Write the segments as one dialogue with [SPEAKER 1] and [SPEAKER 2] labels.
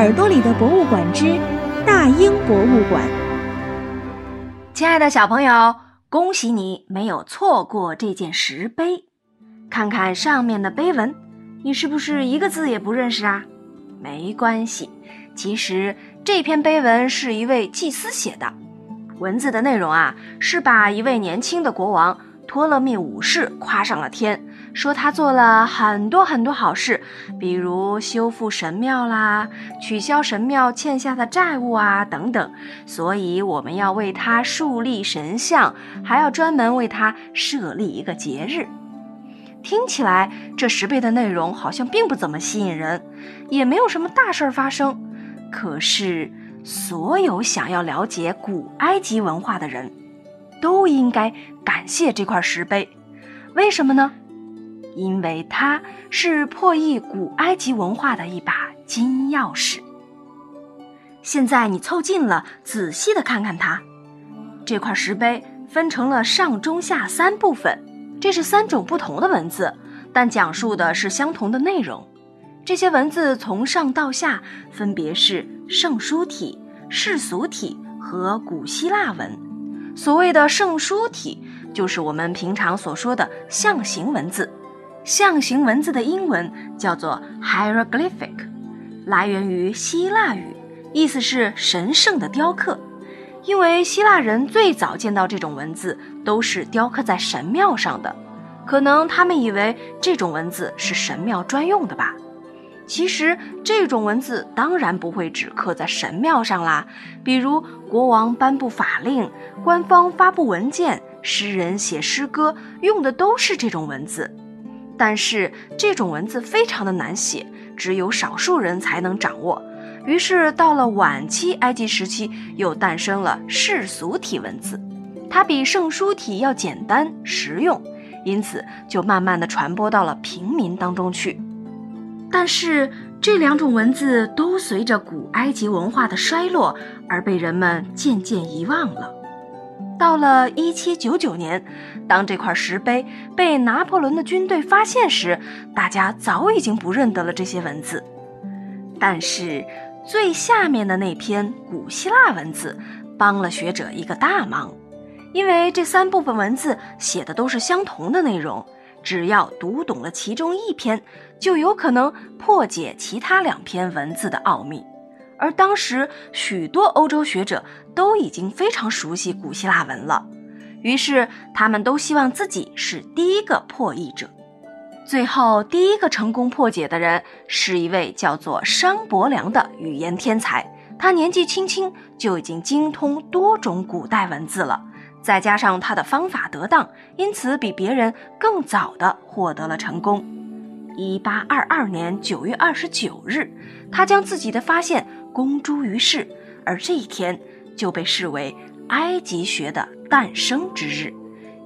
[SPEAKER 1] 耳朵里的博物馆之大英博物馆。
[SPEAKER 2] 亲爱的小朋友，恭喜你没有错过这件石碑。看看上面的碑文，你是不是一个字也不认识啊？没关系，其实这篇碑文是一位祭司写的。文字的内容啊，是把一位年轻的国王托勒密五世夸上了天。说他做了很多很多好事，比如修复神庙啦，取消神庙欠下的债务啊等等。所以我们要为他树立神像，还要专门为他设立一个节日。听起来这十倍的内容好像并不怎么吸引人，也没有什么大事儿发生。可是，所有想要了解古埃及文化的人，都应该感谢这块石碑。为什么呢？因为它是破译古埃及文化的一把金钥匙。现在你凑近了，仔细的看看它。这块石碑分成了上、中、下三部分，这是三种不同的文字，但讲述的是相同的内容。这些文字从上到下分别是圣书体、世俗体和古希腊文。所谓的圣书体，就是我们平常所说的象形文字。象形文字的英文叫做 hieroglyphic，来源于希腊语，意思是神圣的雕刻。因为希腊人最早见到这种文字都是雕刻在神庙上的，可能他们以为这种文字是神庙专用的吧。其实这种文字当然不会只刻在神庙上啦，比如国王颁布法令、官方发布文件、诗人写诗歌，用的都是这种文字。但是这种文字非常的难写，只有少数人才能掌握。于是到了晚期埃及时期，又诞生了世俗体文字，它比圣书体要简单实用，因此就慢慢的传播到了平民当中去。但是这两种文字都随着古埃及文化的衰落而被人们渐渐遗忘了。到了一七九九年，当这块石碑被拿破仑的军队发现时，大家早已经不认得了这些文字。但是最下面的那篇古希腊文字帮了学者一个大忙，因为这三部分文字写的都是相同的内容，只要读懂了其中一篇，就有可能破解其他两篇文字的奥秘。而当时许多欧洲学者都已经非常熟悉古希腊文了，于是他们都希望自己是第一个破译者。最后，第一个成功破解的人是一位叫做商伯良的语言天才。他年纪轻轻就已经精通多种古代文字了，再加上他的方法得当，因此比别人更早的获得了成功。一八二二年九月二十九日，他将自己的发现。公诸于世，而这一天就被视为埃及学的诞生之日，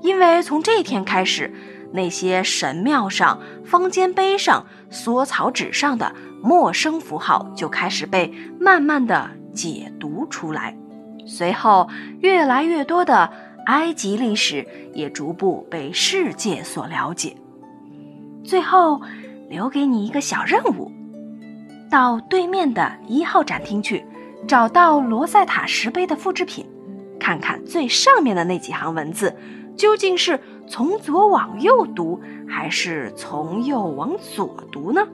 [SPEAKER 2] 因为从这天开始，那些神庙上、方尖碑上、缩草纸上的陌生符号就开始被慢慢的解读出来，随后越来越多的埃及历史也逐步被世界所了解。最后，留给你一个小任务。到对面的一号展厅去，找到罗塞塔石碑的复制品，看看最上面的那几行文字，究竟是从左往右读，还是从右往左读呢？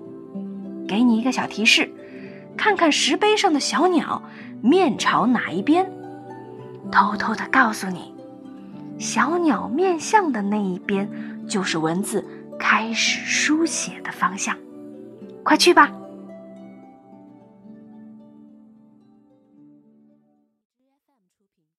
[SPEAKER 2] 给你一个小提示，看看石碑上的小鸟面朝哪一边，偷偷的告诉你，小鸟面向的那一边就是文字开始书写的方向。快去吧！